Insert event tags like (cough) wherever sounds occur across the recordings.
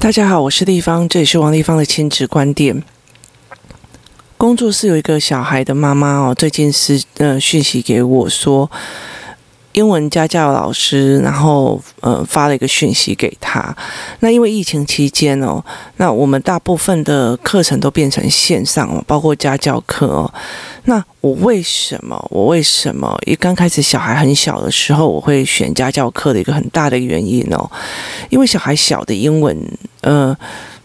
大家好，我是丽芳，这里是王丽芳的亲子观点。工作室有一个小孩的妈妈哦，最近是呃讯息给我说。英文家教老师，然后呃发了一个讯息给他。那因为疫情期间哦，那我们大部分的课程都变成线上哦，包括家教课哦。那我为什么？我为什么一刚开始小孩很小的时候，我会选家教课的一个很大的原因哦？因为小孩小的英文呃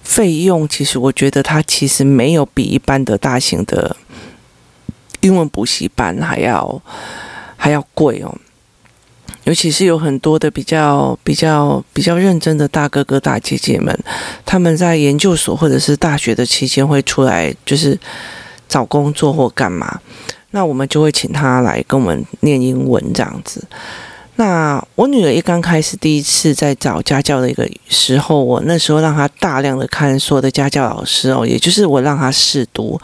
费用，其实我觉得它其实没有比一般的大型的英文补习班还要还要贵哦。尤其是有很多的比较比较比较认真的大哥哥大姐姐们，他们在研究所或者是大学的期间会出来，就是找工作或干嘛，那我们就会请他来跟我们念英文这样子。那我女儿一刚开始第一次在找家教的一个时候，我那时候让她大量的看所有的家教老师哦，也就是我让她试读，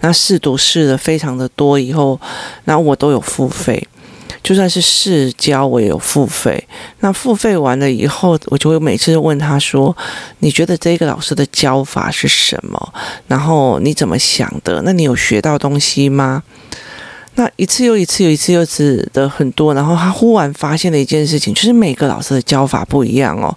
那试读试的非常的多以后，那我都有付费。就算是试教，我也有付费。那付费完了以后，我就会每次问他说：“你觉得这个老师的教法是什么？然后你怎么想的？那你有学到东西吗？”那一次又一次，又一次又一次的很多。然后他忽然发现了一件事情，就是每个老师的教法不一样哦。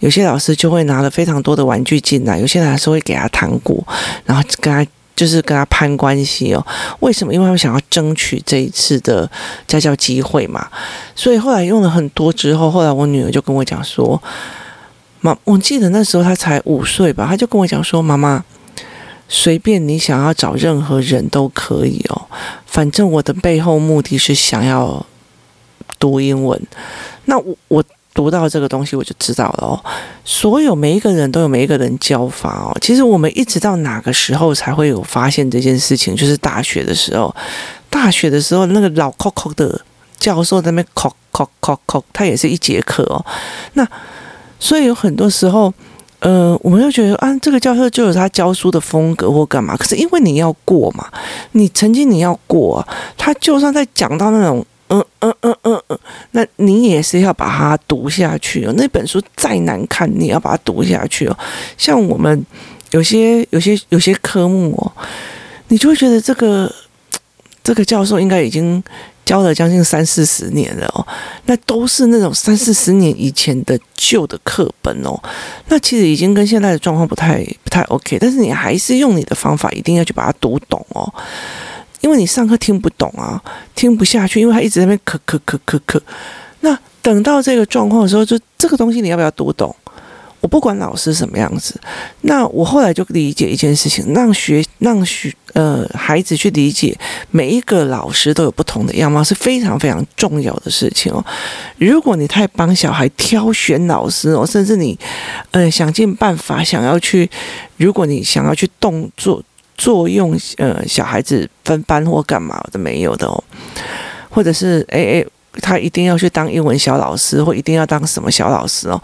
有些老师就会拿了非常多的玩具进来，有些老师会给他糖果，然后跟他。就是跟他攀关系哦，为什么？因为他们想要争取这一次的家教机会嘛。所以后来用了很多之后，后来我女儿就跟我讲说：“妈，我记得那时候她才五岁吧，她就跟我讲说：‘妈妈，随便你想要找任何人都可以哦，反正我的背后目的是想要读英文。’那我我。”读到这个东西，我就知道了哦。所有每一个人都有每一个人教法哦。其实我们一直到哪个时候才会有发现这件事情？就是大学的时候，大学的时候那个老扣扣的教授在那边扣扣扣扣，他也是一节课哦。那所以有很多时候，呃，我们就觉得啊，这个教授就有他教书的风格或干嘛。可是因为你要过嘛，你曾经你要过，他就算在讲到那种。嗯嗯嗯嗯嗯，那你也是要把它读下去哦。那本书再难看，你要把它读下去哦。像我们有些有些有些科目哦，你就会觉得这个 (tsk) 这个教授应该已经教了将近三四十年了哦。那都是那种三四十年以前的旧的课本哦。那其实已经跟现在的状况不太不太 OK，但是你还是用你的方法，一定要去把它读懂哦。因为你上课听不懂啊，听不下去，因为他一直在那边咳咳咳咳咳。那等到这个状况的时候，就这个东西你要不要读懂？我不管老师什么样子。那我后来就理解一件事情，让学让学呃孩子去理解每一个老师都有不同的样貌，是非常非常重要的事情哦。如果你太帮小孩挑选老师哦，甚至你呃想尽办法想要去，如果你想要去动作。作用呃，小孩子分班或干嘛的没有的哦，或者是诶诶，他一定要去当英文小老师，或一定要当什么小老师哦。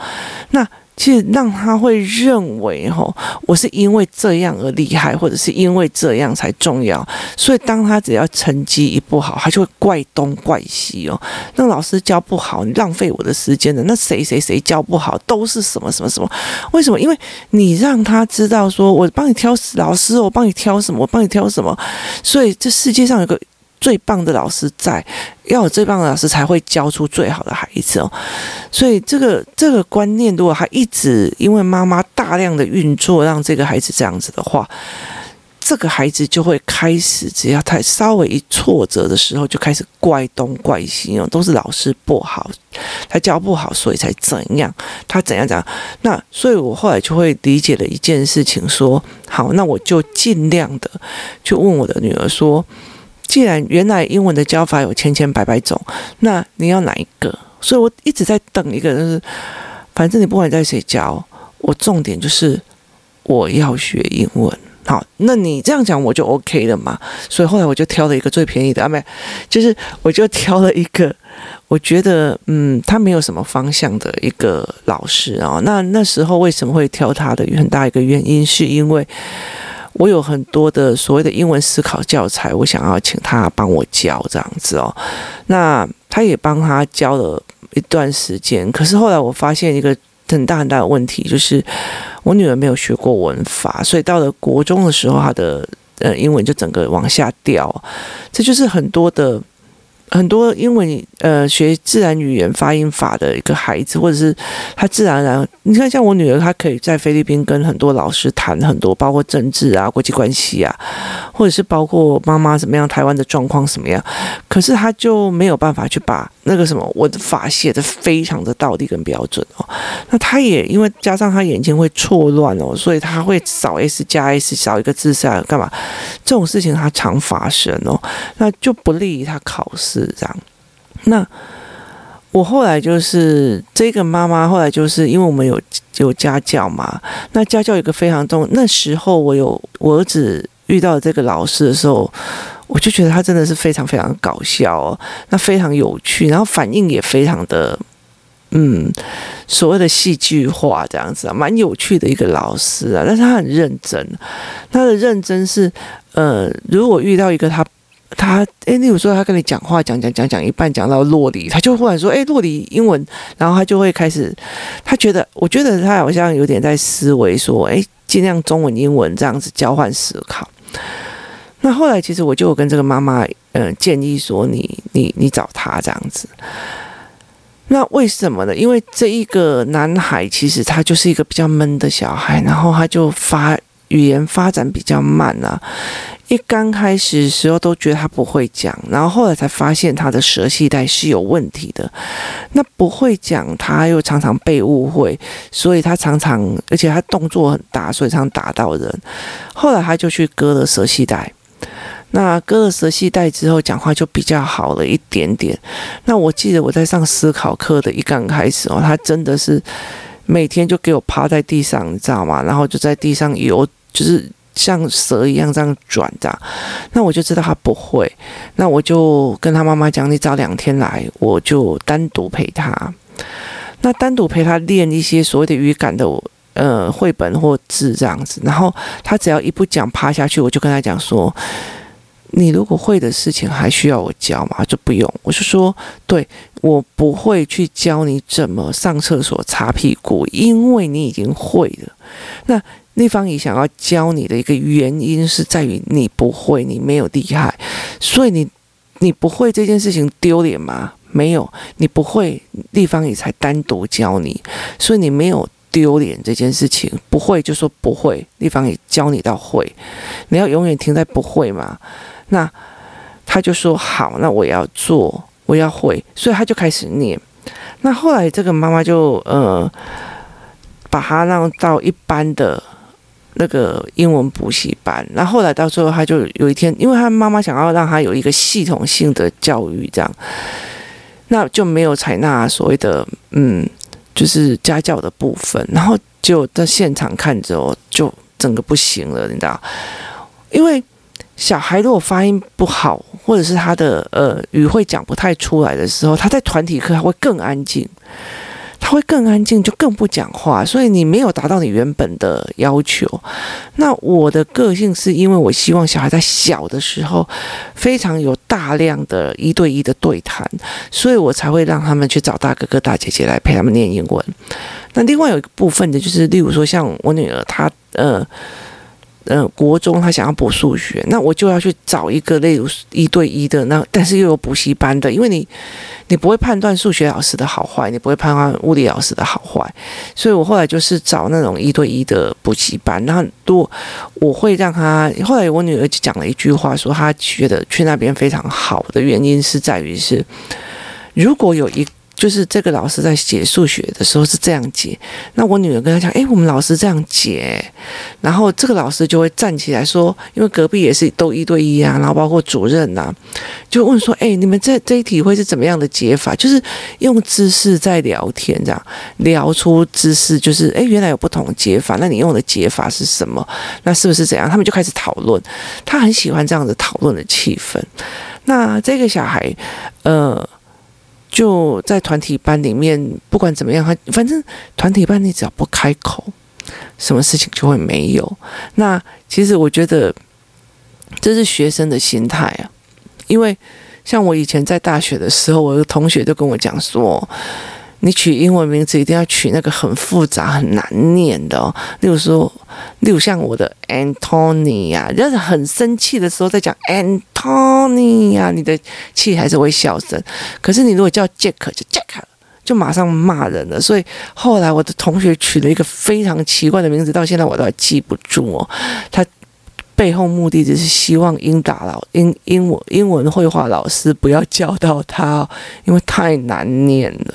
那其实让他会认为哦，我是因为这样而厉害，或者是因为这样才重要。所以当他只要成绩一不好，他就会怪东怪西哦。那老师教不好，你浪费我的时间的。那谁谁谁教不好，都是什么什么什么？为什么？因为你让他知道说，我帮你挑老师，我帮你挑什么，我帮你挑什么。所以这世界上有个。最棒的老师在，要有最棒的老师才会教出最好的孩子哦。所以这个这个观念，如果他一直因为妈妈大量的运作，让这个孩子这样子的话，这个孩子就会开始，只要他稍微一挫折的时候，就开始怪东怪西哦，都是老师不好，他教不好，所以才怎样，他怎样怎样。那所以我后来就会理解了一件事情，说好，那我就尽量的去问我的女儿说。既然原来英文的教法有千千百百种，那你要哪一个？所以我一直在等一个，就是反正你不管在谁教，我重点就是我要学英文。好，那你这样讲我就 OK 了嘛。所以后来我就挑了一个最便宜的，啊，没，就是我就挑了一个，我觉得嗯，他没有什么方向的一个老师啊。那那时候为什么会挑他的很大一个原因，是因为。我有很多的所谓的英文思考教材，我想要请他帮我教这样子哦。那他也帮他教了一段时间，可是后来我发现一个很大很大的问题，就是我女儿没有学过文法，所以到了国中的时候，她的呃英文就整个往下掉。这就是很多的。很多英文呃学自然语言发音法的一个孩子，或者是他自然而然，你看像我女儿，她可以在菲律宾跟很多老师谈很多，包括政治啊、国际关系啊，或者是包括妈妈怎么样、台湾的状况什么样，可是他就没有办法去把那个什么我的法写的非常的道地跟标准哦。那他也因为加上他眼睛会错乱哦，所以他会少 s 加 s 少一个字是干嘛？这种事情他常发生哦，那就不利于他考试。这样，那我后来就是这个妈妈，后来就是因为我们有有家教嘛，那家教有一个非常重。那时候我有我儿子遇到这个老师的时候，我就觉得他真的是非常非常搞笑哦，那非常有趣，然后反应也非常的，嗯，所谓的戏剧化这样子啊，蛮有趣的一个老师啊，但是他很认真，他的认真是，呃，如果遇到一个他。他诶，例如说他跟你讲话，讲讲讲讲一半，讲到酪梨，他就忽然说：“诶，酪梨英文。”然后他就会开始，他觉得，我觉得他好像有点在思维说：“诶，尽量中文英文这样子交换思考。”那后来其实我就跟这个妈妈，呃，建议说：“你你你找他这样子。”那为什么呢？因为这一个男孩其实他就是一个比较闷的小孩，然后他就发语言发展比较慢啊。一刚开始时候都觉得他不会讲，然后后来才发现他的舌系带是有问题的。那不会讲，他又常常被误会，所以他常常，而且他动作很大，所以常打到人。后来他就去割了舌系带。那割了舌系带之后，讲话就比较好了一点点。那我记得我在上思考课的一刚开始哦，他真的是每天就给我趴在地上，你知道吗？然后就在地上游，就是。像蛇一样这样转的，那我就知道他不会，那我就跟他妈妈讲，你早两天来，我就单独陪他，那单独陪他练一些所谓的语感的呃绘本或字这样子，然后他只要一不讲趴下去，我就跟他讲说，你如果会的事情还需要我教吗？就不用，我就说，对，我不会去教你怎么上厕所擦屁股，因为你已经会了，那。立方体想要教你的一个原因是在于你不会，你没有厉害，所以你你不会这件事情丢脸吗？没有，你不会，立方体才单独教你，所以你没有丢脸这件事情。不会就说不会，立方体教你到会，你要永远停在不会嘛？那他就说好，那我要做，我要会，所以他就开始念。那后来这个妈妈就呃把他让到一般的。那个英文补习班，然后来到最后，他就有一天，因为他妈妈想要让他有一个系统性的教育，这样，那就没有采纳所谓的嗯，就是家教的部分，然后就在现场看着哦，就整个不行了，你知道，因为小孩如果发音不好，或者是他的呃语汇讲不太出来的时候，他在团体课他会更安静。他会更安静，就更不讲话，所以你没有达到你原本的要求。那我的个性是因为我希望小孩在小的时候非常有大量的一对一的对谈，所以我才会让他们去找大哥哥大姐姐来陪他们念英文。那另外有一个部分的就是，例如说像我女儿，她呃。呃，国中他想要补数学，那我就要去找一个例如一对一的，那但是又有补习班的，因为你你不会判断数学老师的好坏，你不会判断物理老师的好坏，所以我后来就是找那种一对一的补习班。然后多我会让他，后来我女儿就讲了一句话，说她觉得去那边非常好的原因是在于是，如果有一。就是这个老师在解数学的时候是这样解，那我女儿跟他讲，诶，我们老师这样解，然后这个老师就会站起来说，因为隔壁也是都一对一啊，然后包括主任呐、就问说，诶，你们这这一题会是怎么样的解法？就是用知识在聊天，这样聊出知识，就是诶，原来有不同的解法，那你用的解法是什么？那是不是怎样？他们就开始讨论，他很喜欢这样子讨论的气氛。那这个小孩，呃。就在团体班里面，不管怎么样，他反正团体班你只要不开口，什么事情就会没有。那其实我觉得这是学生的心态啊，因为像我以前在大学的时候，我的同学就跟我讲说：“你取英文名字一定要取那个很复杂、很难念的哦。例如说，例如像我的 Antony 呀、啊，就是很生气的时候在讲 Antony 呀、啊，你的气还是会小声。可是你如果叫 Jack，就 Jack，就马上骂人了。所以后来我的同学取了一个非常奇怪的名字，到现在我都还记不住哦。他。背后目的只是希望英达老英英文英文绘画老师不要教到他，因为太难念了。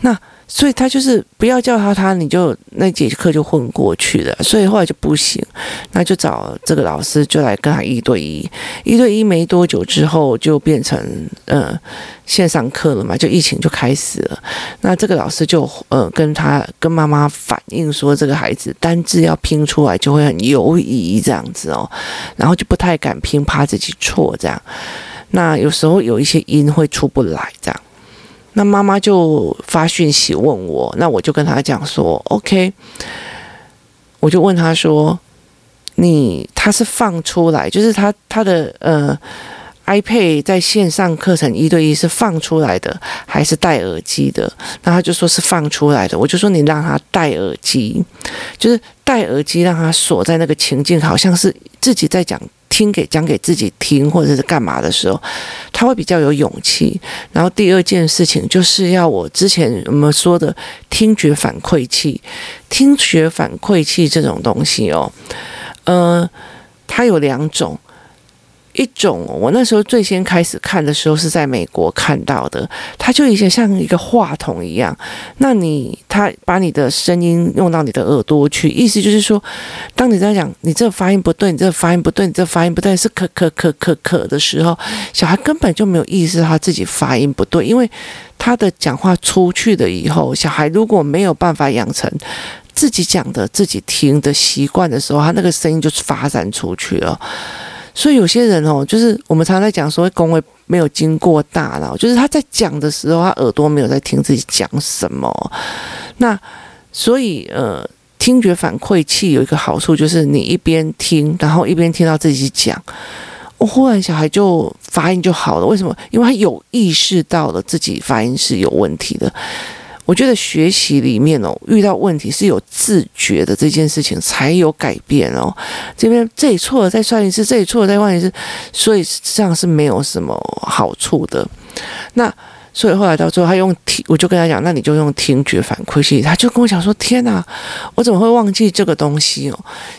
那。所以他就是不要叫他他，你就那节课就混过去了。所以后来就不行，那就找这个老师就来跟他一对一，一对一没多久之后就变成呃线上课了嘛，就疫情就开始了。那这个老师就呃跟他跟妈妈反映说，这个孩子单字要拼出来就会很犹疑这样子哦，然后就不太敢拼，怕自己错这样。那有时候有一些音会出不来这样。那妈妈就发讯息问我，那我就跟他讲说，OK，我就问他说，你他是放出来，就是他他的呃 iPad 在线上课程一对一是放出来的，还是戴耳机的？那他就说是放出来的，我就说你让他戴耳机，就是戴耳机让他锁在那个情境，好像是自己在讲。听给讲给自己听，或者是干嘛的时候，他会比较有勇气。然后第二件事情就是要我之前我们说的听觉反馈器，听觉反馈器这种东西哦，呃，它有两种。一种，我那时候最先开始看的时候是在美国看到的，它就以前像一个话筒一样，那你他把你的声音用到你的耳朵去，意思就是说，当你在讲你这个发音不对，你这个发音不对，你这个发音不对，是可可可可可的时候，小孩根本就没有意识到他自己发音不对，因为他的讲话出去了以后，小孩如果没有办法养成自己讲的自己听的习惯的时候，他那个声音就发散出去了。所以有些人哦，就是我们常常在讲说，公卫没有经过大脑，就是他在讲的时候，他耳朵没有在听自己讲什么。那所以呃，听觉反馈器有一个好处，就是你一边听，然后一边听到自己讲，我忽然小孩就发音就好了。为什么？因为他有意识到了自己发音是有问题的。我觉得学习里面哦，遇到问题是有自觉的这件事情才有改变哦。这边这里错了再算一次，这里错了再换一次，所以这样是没有什么好处的。那所以后来到最后，他用听，我就跟他讲，那你就用听觉反馈器。他就跟我讲说：“天哪，我怎么会忘记这个东西哦？”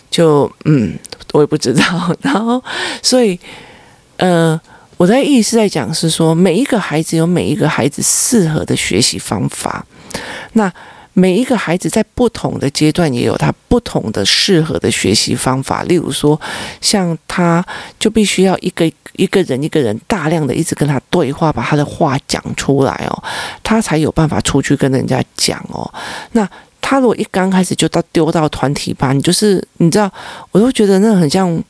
就嗯，我也不知道。然后所以呃。我的意思在讲是说，每一个孩子有每一个孩子适合的学习方法，那每一个孩子在不同的阶段也有他不同的适合的学习方法。例如说，像他就必须要一个一个人一个人大量的一直跟他对话，把他的话讲出来哦，他才有办法出去跟人家讲哦。那他如果一刚开始就到丢到团体班，就是你知道，我都觉得那很像。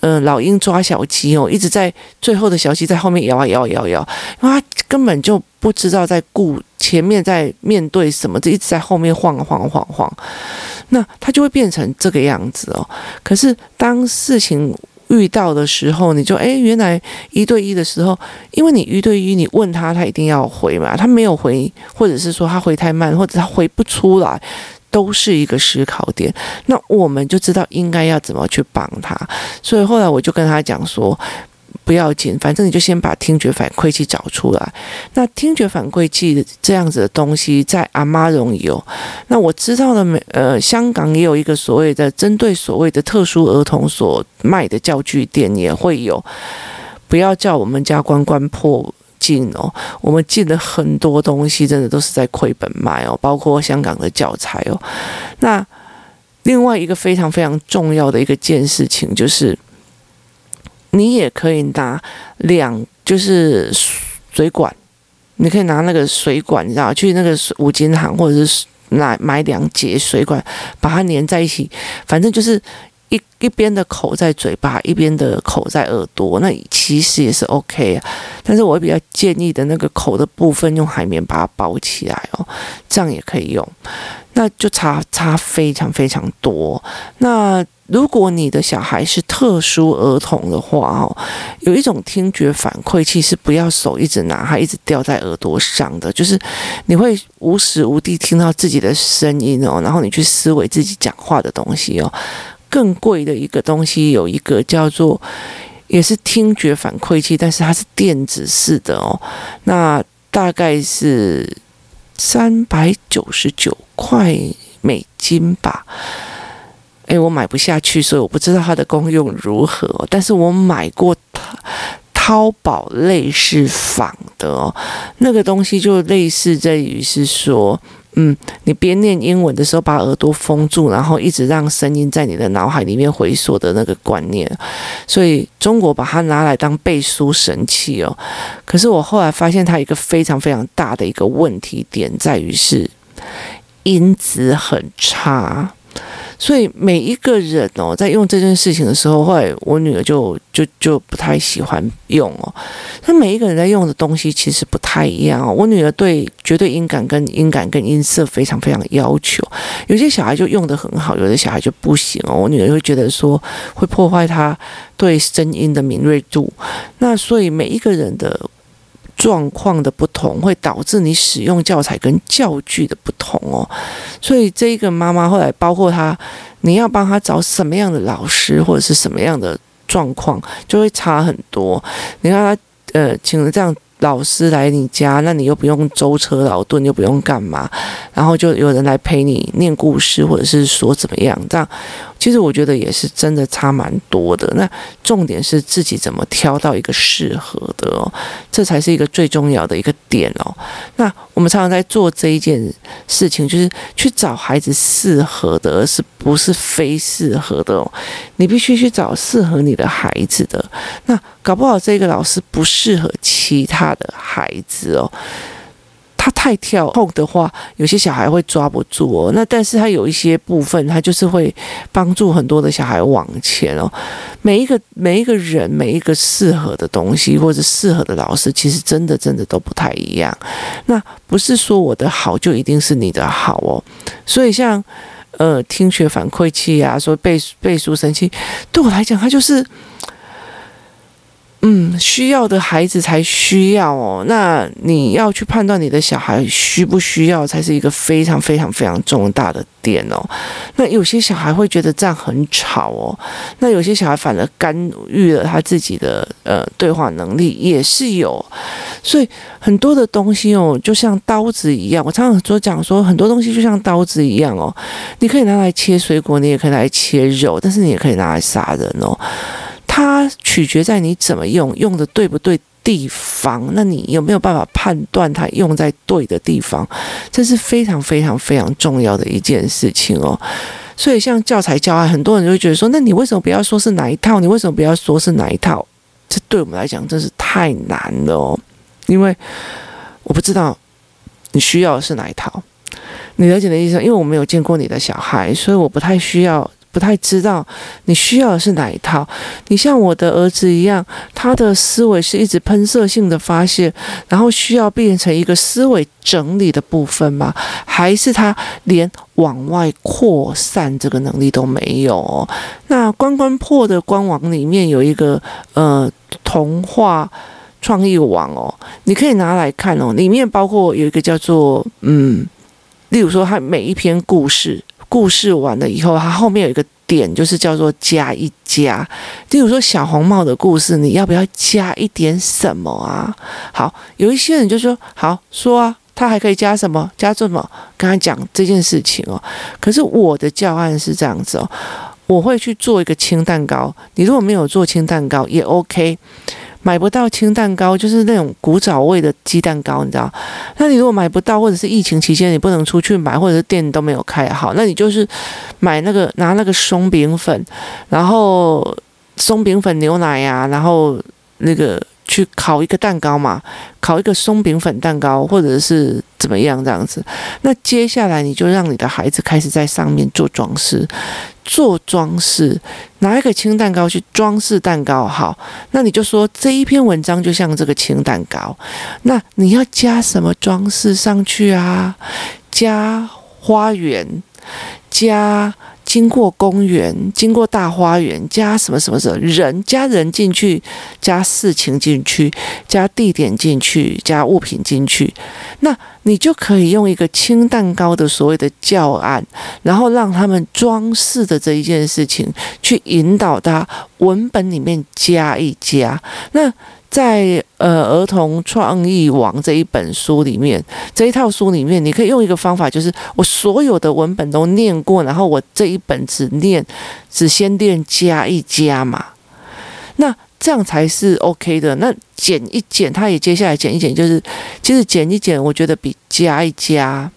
呃，老鹰抓小鸡哦，一直在最后的小鸡在后面摇啊摇摇摇，因为他根本就不知道在顾前面在面对什么，就一直在后面晃晃晃晃，那他就会变成这个样子哦。可是当事情遇到的时候，你就诶，原来一对一的时候，因为你一对一，你问他，他一定要回嘛，他没有回，或者是说他回太慢，或者他回不出来。都是一个思考点，那我们就知道应该要怎么去帮他。所以后来我就跟他讲说，不要紧，反正你就先把听觉反馈器找出来。那听觉反馈器这样子的东西，在阿妈容易有。那我知道的，美呃，香港也有一个所谓的针对所谓的特殊儿童所卖的教具店也会有。不要叫我们家关关破。进哦，我们进了很多东西，真的都是在亏本卖哦，包括香港的教材哦。那另外一个非常非常重要的一个件事情，就是你也可以拿两，就是水管，你可以拿那个水管，你知道，去那个五金行或者是买买两节水管，把它粘在一起，反正就是。一一边的口在嘴巴，一边的口在耳朵，那其实也是 OK 啊。但是我比较建议的那个口的部分用海绵把它包起来哦，这样也可以用。那就差差非常非常多。那如果你的小孩是特殊儿童的话哦，有一种听觉反馈器是不要手一直拿，它一直吊在耳朵上的，就是你会无时无地听到自己的声音哦，然后你去思维自己讲话的东西哦。更贵的一个东西有一个叫做，也是听觉反馈器，但是它是电子式的哦。那大概是三百九十九块美金吧。诶，我买不下去，所以我不知道它的功用如何。但是我买过淘淘宝类似仿的哦，那个东西就类似在于是说。嗯，你边念英文的时候，把耳朵封住，然后一直让声音在你的脑海里面回缩的那个观念，所以中国把它拿来当背书神器哦。可是我后来发现，它一个非常非常大的一个问题点在于是音质很差。所以每一个人哦，在用这件事情的时候，后来我女儿就就就不太喜欢用哦。那每一个人在用的东西其实不太一样哦。我女儿对绝对音感跟音感跟音色非常非常要求，有些小孩就用的很好，有的小孩就不行哦。我女儿会觉得说会破坏她对声音的敏锐度。那所以每一个人的。状况的不同会导致你使用教材跟教具的不同哦，所以这一个妈妈后来包括她，你要帮她找什么样的老师或者是什么样的状况，就会差很多。你看她呃，请了这样。老师来你家，那你又不用舟车劳顿，又不用干嘛，然后就有人来陪你念故事，或者是说怎么样？这样其实我觉得也是真的差蛮多的。那重点是自己怎么挑到一个适合的哦，这才是一个最重要的一个点哦。那我们常常在做这一件事情，就是去找孩子适合的，而是不是非适合的哦。你必须去找适合你的孩子的。那搞不好这个老师不适合其他的孩子哦，他太跳后的话，有些小孩会抓不住哦。那但是他有一些部分，他就是会帮助很多的小孩往前哦。每一个每一个人，每一个适合的东西或者适合的老师，其实真的真的都不太一样。那不是说我的好就一定是你的好哦。所以像呃听学反馈器啊，说背背书神器，对我来讲，它就是。嗯，需要的孩子才需要哦。那你要去判断你的小孩需不需要，才是一个非常非常非常重大的点哦。那有些小孩会觉得这样很吵哦。那有些小孩反而干预了他自己的呃对话能力，也是有。所以很多的东西哦，就像刀子一样。我常常说讲说，很多东西就像刀子一样哦。你可以拿来切水果，你也可以拿来切肉，但是你也可以拿来杀人哦。它取决在你怎么用，用的对不对地方。那你有没有办法判断它用在对的地方？这是非常非常非常重要的一件事情哦。所以像教材教案，很多人就会觉得说，那你为什么不要说是哪一套？你为什么不要说是哪一套？这对我们来讲真是太难了哦。因为我不知道你需要的是哪一套。你了解的意思？因为我没有见过你的小孩，所以我不太需要。不太知道你需要的是哪一套。你像我的儿子一样，他的思维是一直喷射性的发泄，然后需要变成一个思维整理的部分吗？还是他连往外扩散这个能力都没有？那关关破的官网里面有一个呃童话创意网哦，你可以拿来看哦，里面包括有一个叫做嗯，例如说他每一篇故事。故事完了以后，它后面有一个点，就是叫做加一加。例如说小红帽的故事，你要不要加一点什么啊？好，有一些人就说好说啊，他还可以加什么？加什么？跟他讲这件事情哦。可是我的教案是这样子哦，我会去做一个轻蛋糕。你如果没有做轻蛋糕也 OK。买不到轻蛋糕，就是那种古早味的鸡蛋糕，你知道？那你如果买不到，或者是疫情期间你不能出去买，或者是店都没有开好，那你就是买那个拿那个松饼粉，然后松饼粉牛奶呀、啊，然后那个去烤一个蛋糕嘛，烤一个松饼粉蛋糕，或者是怎么样这样子。那接下来你就让你的孩子开始在上面做装饰，做装饰，拿一个轻蛋糕去装饰蛋糕。好，那你就说这一篇文章就像这个轻蛋糕，那你要加什么装饰上去啊？加花园，加。经过公园，经过大花园，加什么什么什么人，加人进去，加事情进去，加地点进去，加物品进去，那你就可以用一个轻蛋糕的所谓的教案，然后让他们装饰的这一件事情去引导他文本里面加一加，那。在呃儿童创意网这一本书里面，这一套书里面，你可以用一个方法，就是我所有的文本都念过，然后我这一本只念，只先念加一加嘛，那这样才是 OK 的。那减一减，他也接下来减一减，就是其实减一减，我觉得比加一加，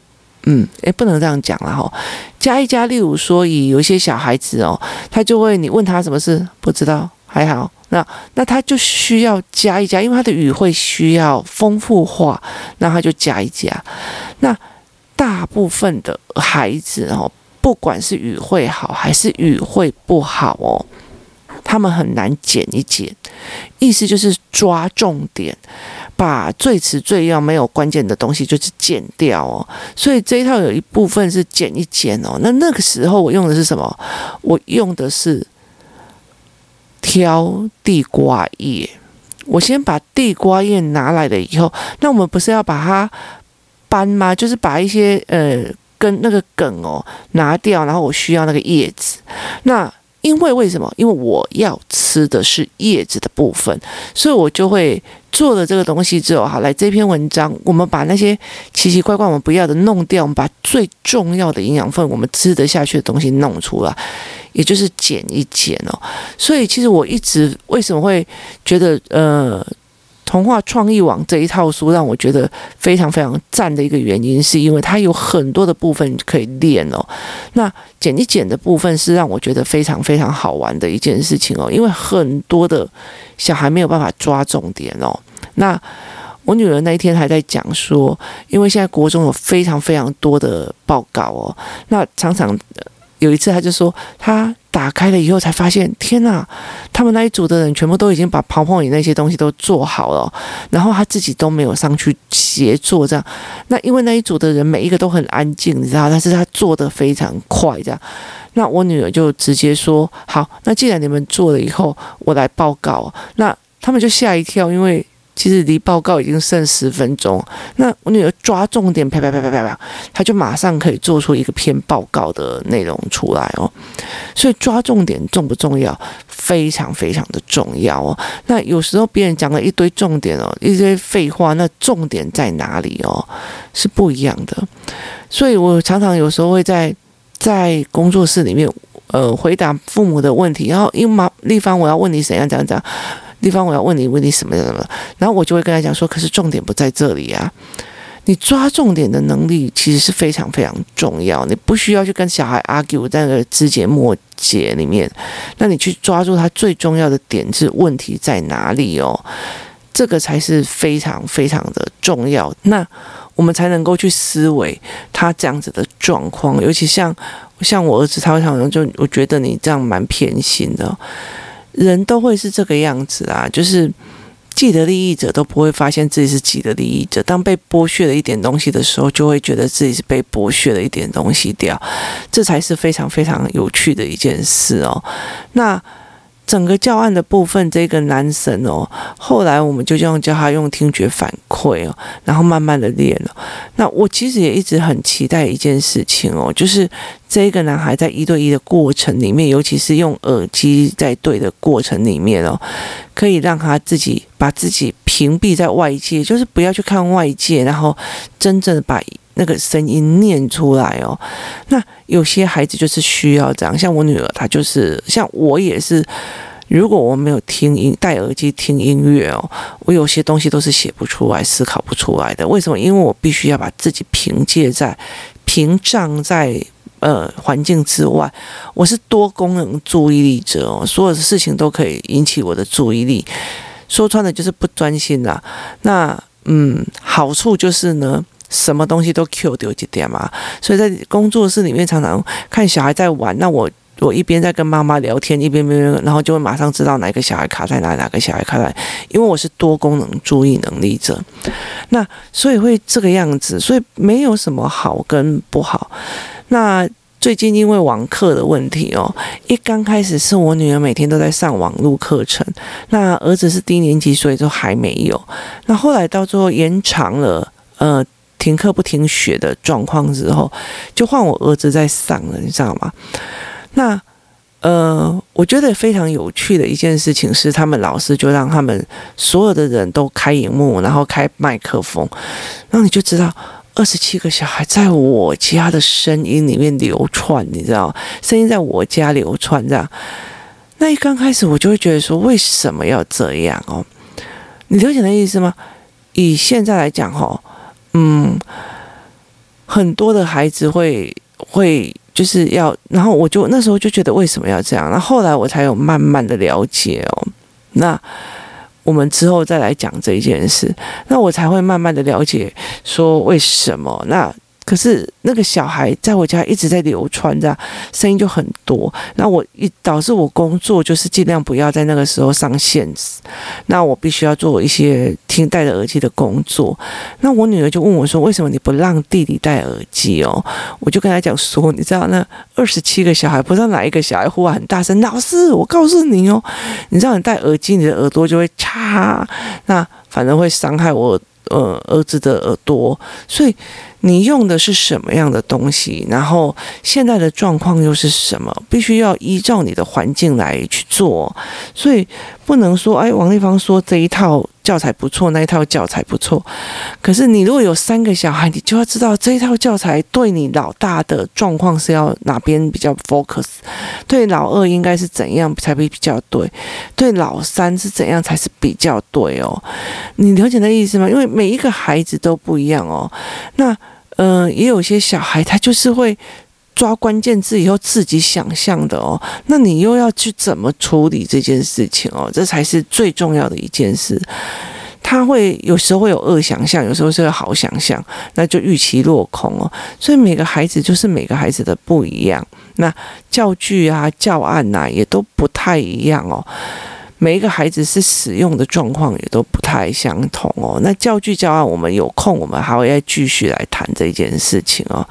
嗯，诶，不能这样讲了哈。加一加，例如说，以有一些小孩子哦，他就会你问他什么事，不知道，还好。那那他就需要加一加，因为他的语汇需要丰富化，那他就加一加。那大部分的孩子哦，不管是语汇好还是语汇不好哦，他们很难减一减，意思就是抓重点，把最迟最要没有关键的东西就是减掉哦。所以这一套有一部分是减一减哦。那那个时候我用的是什么？我用的是。挑地瓜叶，我先把地瓜叶拿来了以后，那我们不是要把它搬吗？就是把一些呃跟那个梗哦拿掉，然后我需要那个叶子。那因为为什么？因为我要吃的是叶子的部分，所以我就会做了这个东西之后，好，来这篇文章，我们把那些奇奇怪怪我们不要的弄掉，我们把最重要的营养分，我们吃得下去的东西弄出来。也就是减一减哦，所以其实我一直为什么会觉得呃，童话创意网这一套书让我觉得非常非常赞的一个原因，是因为它有很多的部分可以练哦。那剪一剪的部分是让我觉得非常非常好玩的一件事情哦，因为很多的小孩没有办法抓重点哦。那我女儿那一天还在讲说，因为现在国中有非常非常多的报告哦，那常常。有一次，他就说他打开了以后才发现，天哪！他们那一组的人全部都已经把跑跑影那些东西都做好了，然后他自己都没有上去协作这样。那因为那一组的人每一个都很安静，你知道，但是他做的非常快这样。那我女儿就直接说：“好，那既然你们做了以后，我来报告。”那他们就吓一跳，因为。其实离报告已经剩十分钟，那我女儿抓重点，啪啪啪啪啪啪，她就马上可以做出一个篇报告的内容出来哦。所以抓重点重不重要？非常非常的重要哦。那有时候别人讲了一堆重点哦，一堆废话，那重点在哪里哦？是不一样的。所以我常常有时候会在在工作室里面，呃，回答父母的问题，然后因为嘛，丽芳，我要问你怎样怎样怎样。地方我要问你问你什么什么，然后我就会跟他讲说，可是重点不在这里啊！你抓重点的能力其实是非常非常重要，你不需要去跟小孩 argue 在那个枝节末节里面，那你去抓住他最重要的点是问题在哪里哦？这个才是非常非常的重要，那我们才能够去思维他这样子的状况，尤其像像我儿子，他会常常就我觉得你这样蛮偏心的。人都会是这个样子啊，就是既得利益者都不会发现自己是既得利益者，当被剥削了一点东西的时候，就会觉得自己是被剥削了一点东西掉，这才是非常非常有趣的一件事哦。那。整个教案的部分，这个男生哦，后来我们就这样教他用听觉反馈哦，然后慢慢的练了。那我其实也一直很期待一件事情哦，就是这个男孩在一对一的过程里面，尤其是用耳机在对的过程里面哦，可以让他自己把自己屏蔽在外界，就是不要去看外界，然后真正的把。那个声音念出来哦，那有些孩子就是需要这样，像我女儿，她就是像我也是。如果我没有听音，戴耳机听音乐哦，我有些东西都是写不出来、思考不出来的。为什么？因为我必须要把自己凭借在屏障在呃环境之外，我是多功能注意力者哦，所有的事情都可以引起我的注意力。说穿了就是不专心啦。那嗯，好处就是呢，什么东西都 Q 丢几点嘛。所以在工作室里面常常看小孩在玩，那我我一边在跟妈妈聊天，一边边然后就会马上知道哪个小孩卡在哪，哪个小孩卡在，因为我是多功能注意能力者。那所以会这个样子，所以没有什么好跟不好。那。最近因为网课的问题哦，一刚开始是我女儿每天都在上网络课程，那儿子是低年级，所以就还没有。那后来到最后延长了，呃，停课不停学的状况之后，就换我儿子在上了，你知道吗？那呃，我觉得非常有趣的一件事情是，他们老师就让他们所有的人都开荧幕，然后开麦克风，然后你就知道。二十七个小孩在我家的声音里面流窜，你知道，声音在我家流窜，这样。那一刚开始我就会觉得说，为什么要这样哦？你了解那意思吗？以现在来讲，哦，嗯，很多的孩子会会就是要，然后我就那时候就觉得为什么要这样？那后，后来我才有慢慢的了解哦，那。我们之后再来讲这一件事，那我才会慢慢的了解说为什么那。可是那个小孩在我家一直在流传着，声音就很多。那我一导致我工作就是尽量不要在那个时候上线，那我必须要做一些听戴着耳机的工作。那我女儿就问我说：“为什么你不让弟弟戴耳机哦？”我就跟他讲说：“你知道那二十七个小孩，不知道哪一个小孩呼喊很大声，老师，我告诉你哦，你知道你戴耳机，你的耳朵就会差，那反正会伤害我。”呃，儿子的耳朵，所以你用的是什么样的东西？然后现在的状况又是什么？必须要依照你的环境来去做，所以不能说，哎，王丽芳说这一套。教材不错，那一套教材不错。可是你如果有三个小孩，你就要知道这一套教材对你老大的状况是要哪边比较 focus，对老二应该是怎样才会比较对，对老三是怎样才是比较对哦。你了解那意思吗？因为每一个孩子都不一样哦。那呃，也有些小孩他就是会。抓关键字以后自己想象的哦，那你又要去怎么处理这件事情哦？这才是最重要的一件事。他会有时候会有恶想象，有时候是有好想象，那就预期落空哦。所以每个孩子就是每个孩子的不一样，那教具啊、教案呐也都不太一样哦。每一个孩子是使用的状况也都不太相同哦。那教具教案，我们有空我们还会再继续来谈这件事情哦。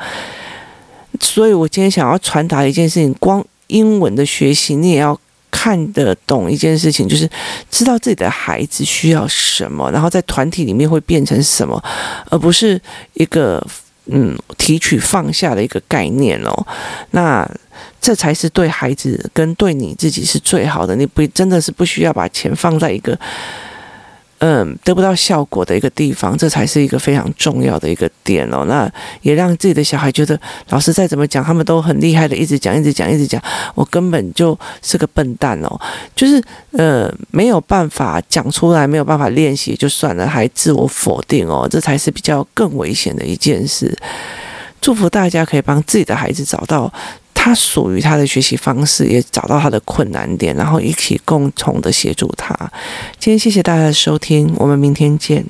所以，我今天想要传达一件事情：光英文的学习，你也要看得懂一件事情，就是知道自己的孩子需要什么，然后在团体里面会变成什么，而不是一个嗯提取放下的一个概念哦。那这才是对孩子跟对你自己是最好的。你不真的是不需要把钱放在一个。嗯，得不到效果的一个地方，这才是一个非常重要的一个点哦。那也让自己的小孩觉得，老师再怎么讲，他们都很厉害的，一直讲，一直讲，一直讲，我根本就是个笨蛋哦。就是呃，没有办法讲出来，没有办法练习就算了，还自我否定哦，这才是比较更危险的一件事。祝福大家可以帮自己的孩子找到。他属于他的学习方式也找到他的困难点然后一起共同的协助他。今天谢谢大家的收听我们明天见。